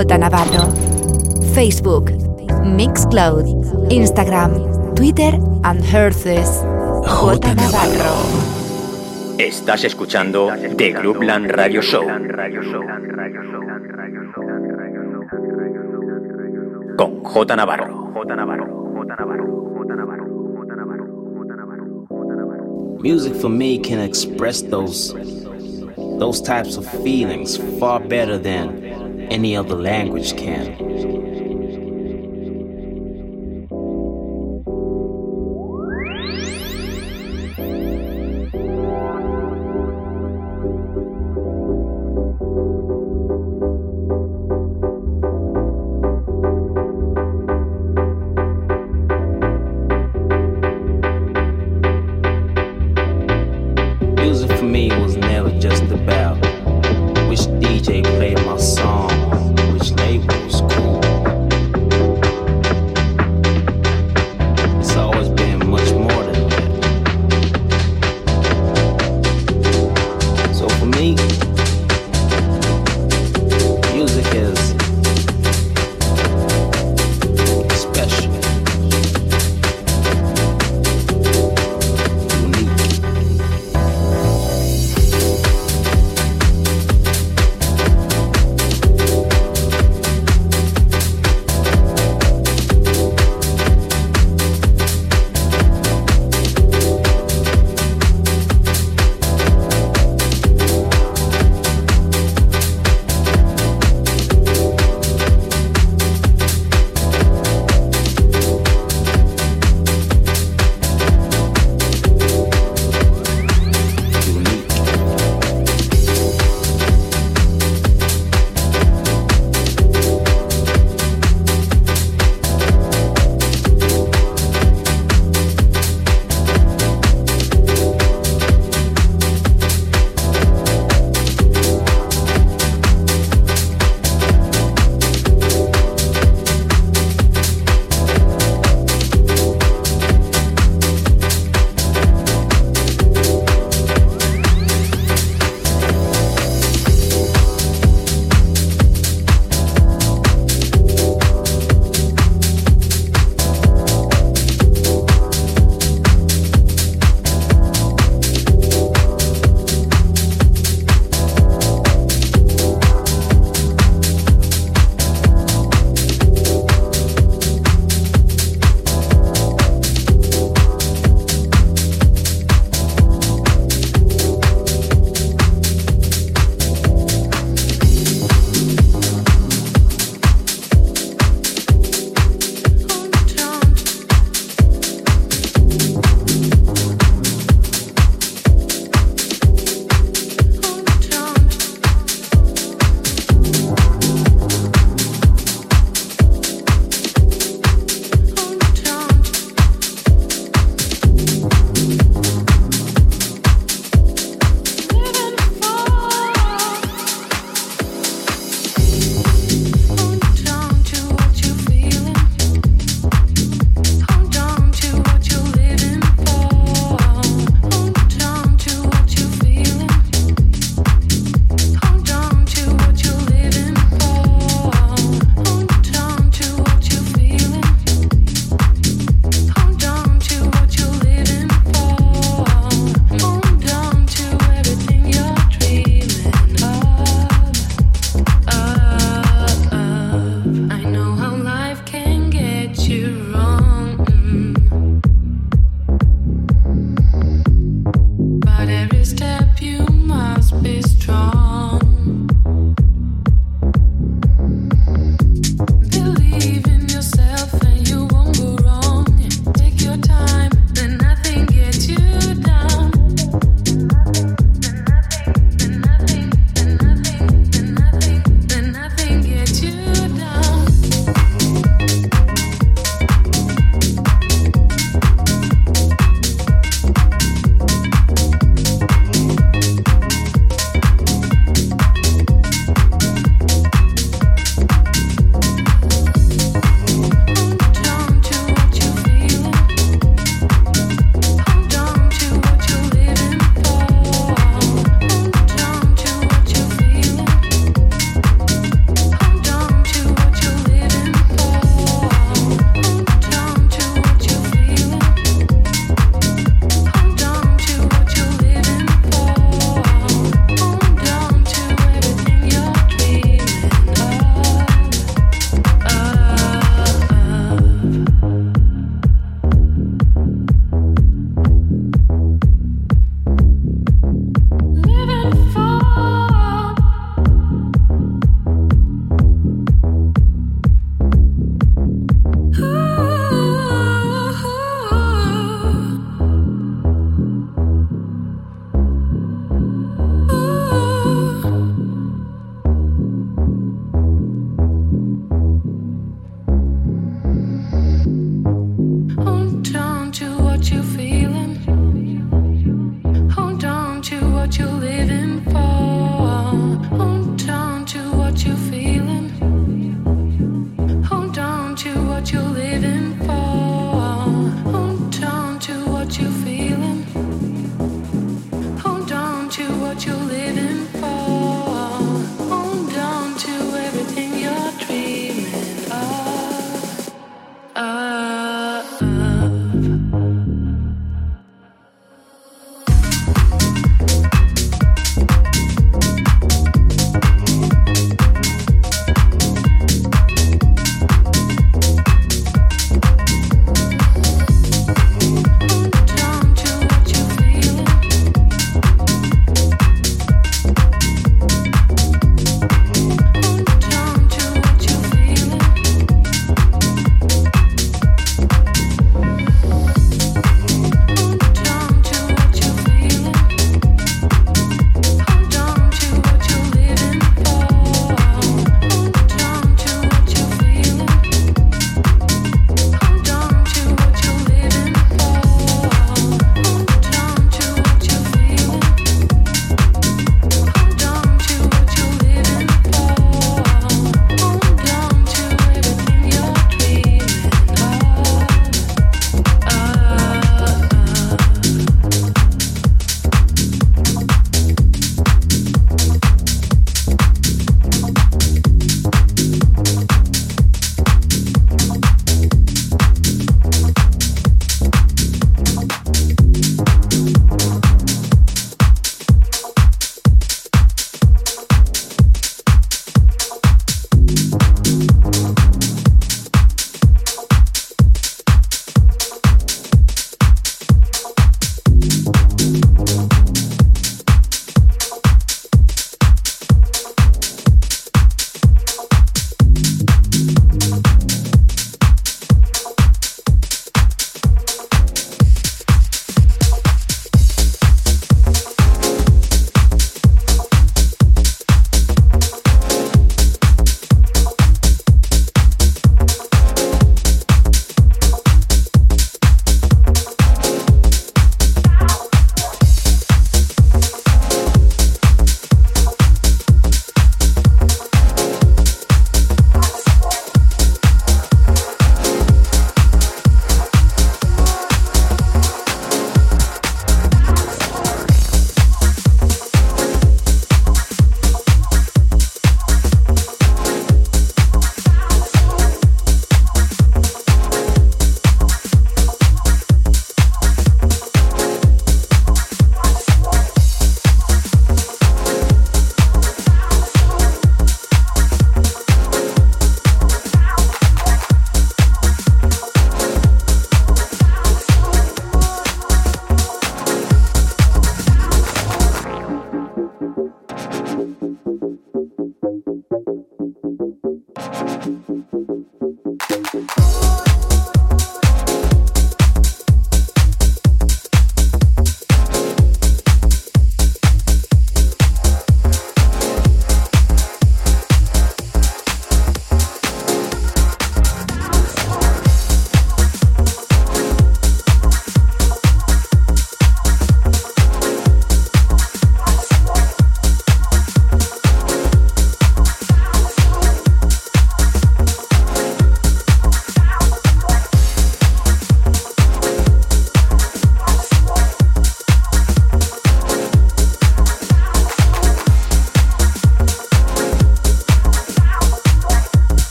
J Navarro. Facebook, Mixcloud, Instagram, Twitter and Herces. J Navarro. Estás escuchando The Groupland Radio Show. Con J Navarro. J Navarro. Music for me can express those those types of feelings far better than any other language can.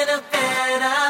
in a better.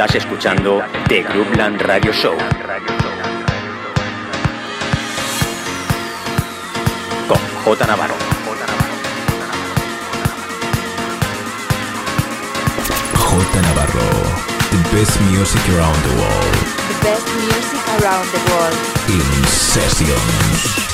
Estás escuchando The Groupland Radio Show. Con J Navarro. J Navarro. The best music around the world. The best music around the world. In sessions.